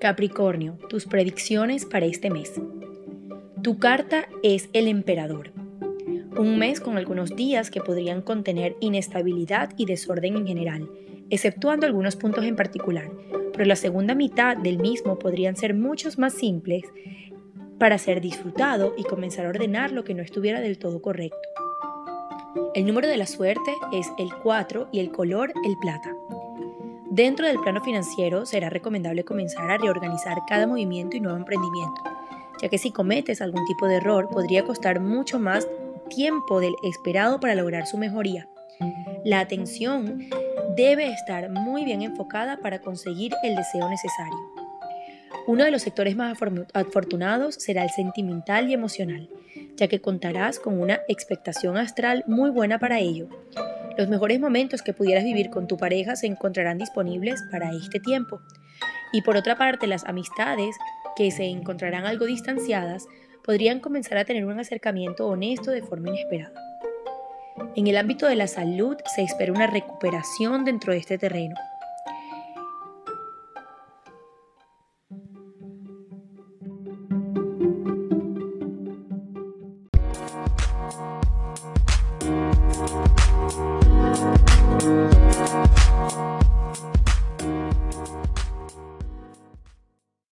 Capricornio, tus predicciones para este mes. Tu carta es el emperador. Un mes con algunos días que podrían contener inestabilidad y desorden en general, exceptuando algunos puntos en particular, pero la segunda mitad del mismo podrían ser muchos más simples para ser disfrutado y comenzar a ordenar lo que no estuviera del todo correcto. El número de la suerte es el 4 y el color el plata. Dentro del plano financiero será recomendable comenzar a reorganizar cada movimiento y nuevo emprendimiento, ya que si cometes algún tipo de error podría costar mucho más tiempo del esperado para lograr su mejoría. La atención debe estar muy bien enfocada para conseguir el deseo necesario. Uno de los sectores más afortunados será el sentimental y emocional, ya que contarás con una expectación astral muy buena para ello. Los mejores momentos que pudieras vivir con tu pareja se encontrarán disponibles para este tiempo. Y por otra parte, las amistades que se encontrarán algo distanciadas podrían comenzar a tener un acercamiento honesto de forma inesperada. En el ámbito de la salud se espera una recuperación dentro de este terreno.